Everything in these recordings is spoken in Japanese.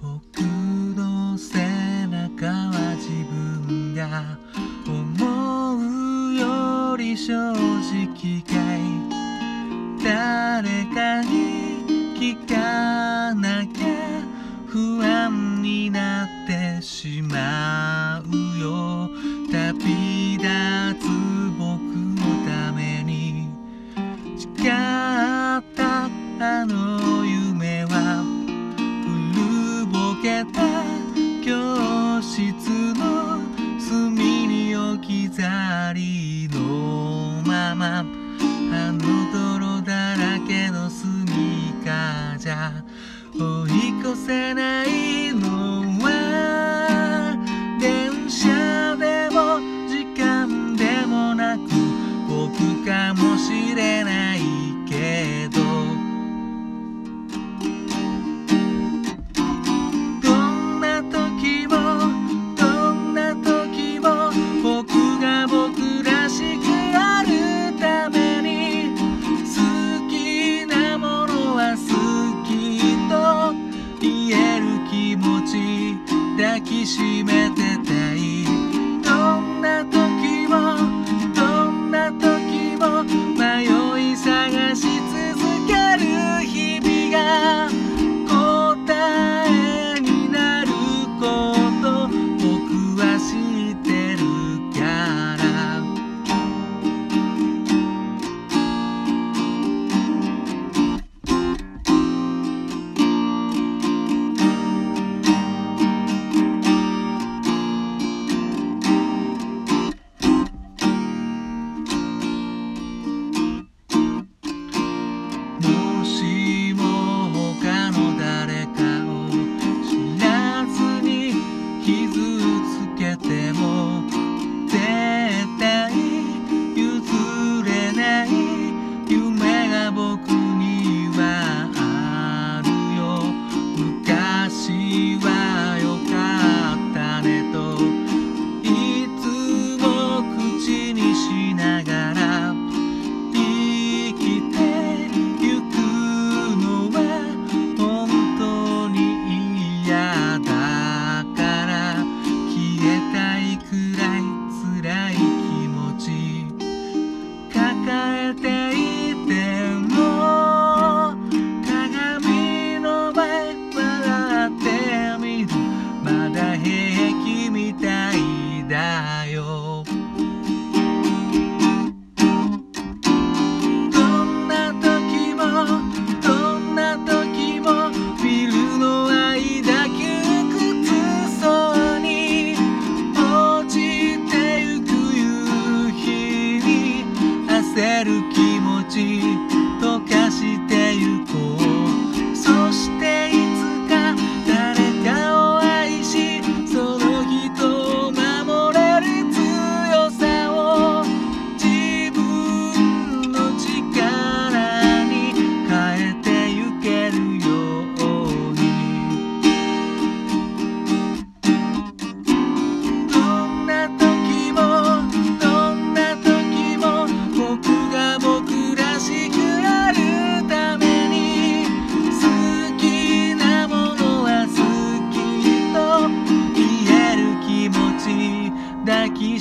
僕の背中は自分が思うより正直かい。誰かに聞かなきゃ不安になってしまうよ。あの夢は古ぼけた教室の隅に置き去りのままあの泥だらけのスニーカーじゃ追い越せない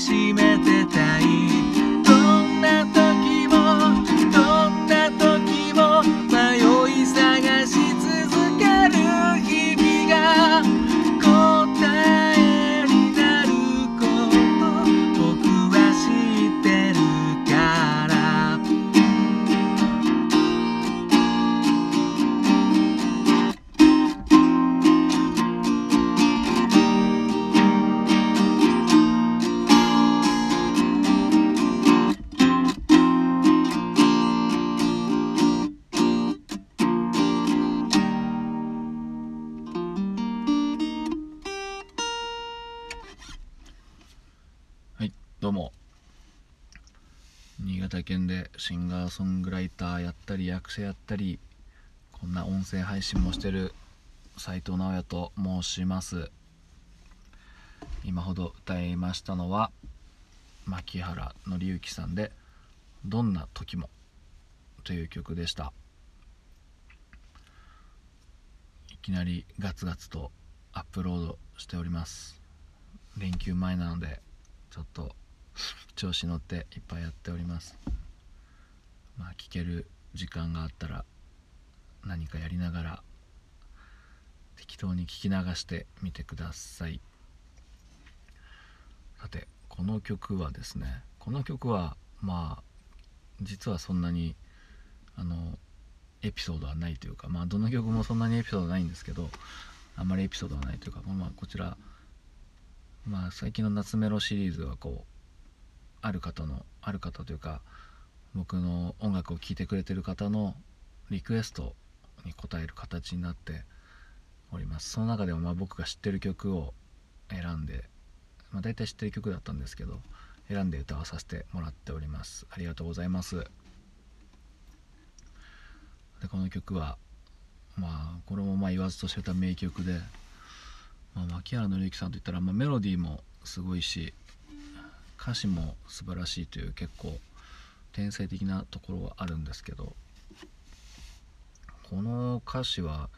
抱きどうも。新潟県でシンガーソングライターやったり役者やったりこんな音声配信もしてる斉藤直哉と申します。今ほど歌いましたのは牧原紀之さんで「どんな時も」という曲でした。いきなりガツガツとアップロードしております。連休前なのでちょっと調子乗っていっぱいやっております。まあ聴ける時間があったら何かやりながら適当に聞き流してみてください。さてこの曲はですねこの曲はまあ実はそんなにあのエピソードはないというかまあどの曲もそんなにエピソードないんですけどあんまりエピソードはないというかまあこちらまあ最近の夏メロシリーズはこうある方のある方というか僕の音楽を聴いてくれてる方のリクエストに応える形になっております。その中でもまあ僕が知ってる曲を選んで、まあ、大体知ってる曲だったんですけど選んで歌わさせてもらっております。ありがとうございます。でこの曲はまあこれもまあ言わずと知れた名曲で、まあ、牧原紀之さんといったら、まあ、メロディーもすごいし歌詞も素晴らしいという結構天才的なところはあるんですけどこの歌詞は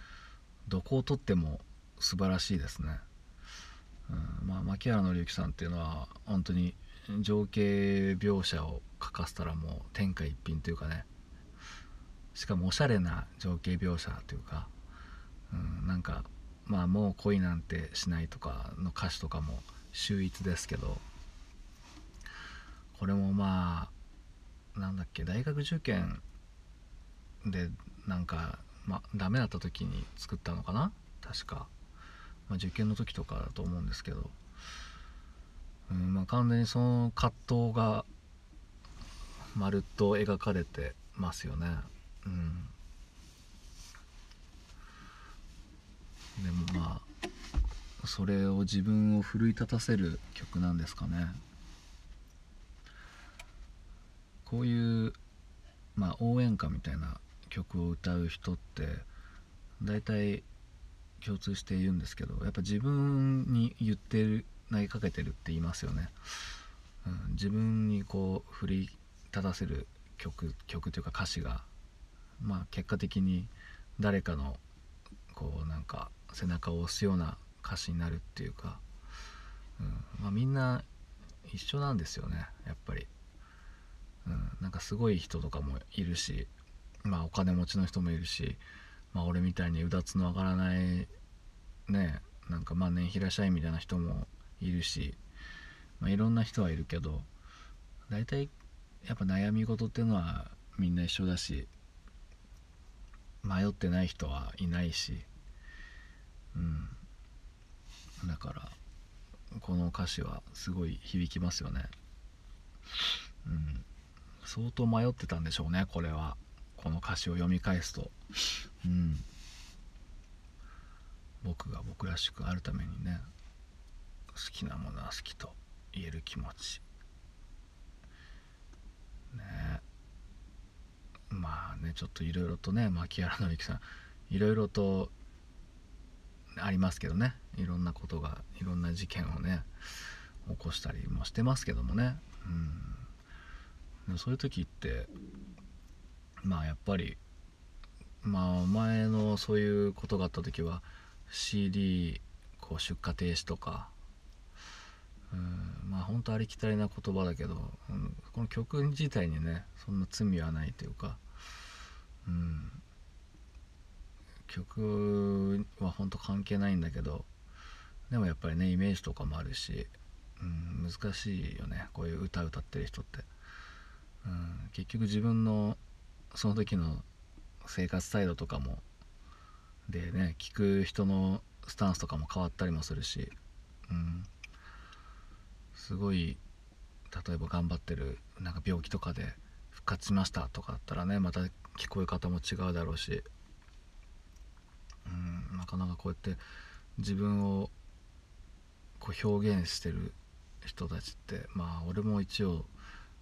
どこをとっても素晴らしいですね、うん、まあ牧原紀之さんっていうのは本当に情景描写を書かせたらもう天下一品というかね。しかもおしゃれな情景描写というか、うん、なんかまあもう恋なんてしないとかの歌詞とかも秀逸ですけどこれもまあなんだっけ大学受験でなんか、まあ、ダメだった時に作ったのかな？確か、まあ、受験の時とかだと思うんですけど、うんまあ、完全にその葛藤がまるっと描かれてますよね。うん。でもまあそれを自分を奮い立たせる曲なんですかね。こういう、まあ、応援歌みたいな曲を歌う人って大体共通して言うんですけどやっぱ自分に言ってる投げかけてるって言いますよね、うん、自分にこう振り立たせる曲曲というか歌詞がまあ結果的に誰かのこうなんか背中を押すような歌詞になるっていうか、うんまあ、みんな一緒なんですよねやっぱり、うん、なんかすごい人とかもいるしまあお金持ちの人もいるし、まあ、俺みたいにうだつの上がらないねなんか万年平社員みたいな人もいるし、まあ、いろんな人はいるけど大体やっぱ悩み事っていうのはみんな一緒だし迷ってない人はいないしうん。だからこの歌詞はすごい響きますよね。うん。相当迷ってたんでしょうねこれは。この歌詞を読み返すと。うん。僕が僕らしくあるためにね好きなものは好きと言える気持ち。ね。まあねちょっといろいろとね牧原紀之さんいろいろとありますけどね。いろんなことがいろんな事件をね起こしたりもしてますけどもね。うん。そういう時ってまあやっぱりまあ前のそういうことがあった時は CD こう出荷停止とかうんまあ本当ありきたりな言葉だけど、うん、この曲自体にねそんな罪はないというか、うん、曲は本当関係ないんだけどでもやっぱりねイメージとかもあるし、うん、難しいよねこういう歌歌ってる人って、うん、結局自分のその時の生活態度とかもでね聞く人のスタンスとかも変わったりもするし、うん、すごい例えば頑張ってるなんか病気とかで復活しましたとかだったらねまた聞こえ方も違うだろうし、うん、なかなかこうやって自分をこう表現してる人たちってまあ俺も一応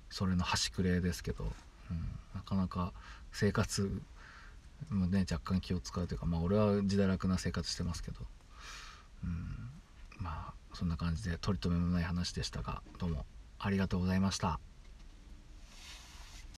それの端くれですけど、うん、なかなか生活もね若干気を使うというかまあ俺は自堕落な生活してますけど、うん、まあそんな感じで取り留めもない話でしたがどうもありがとうございました。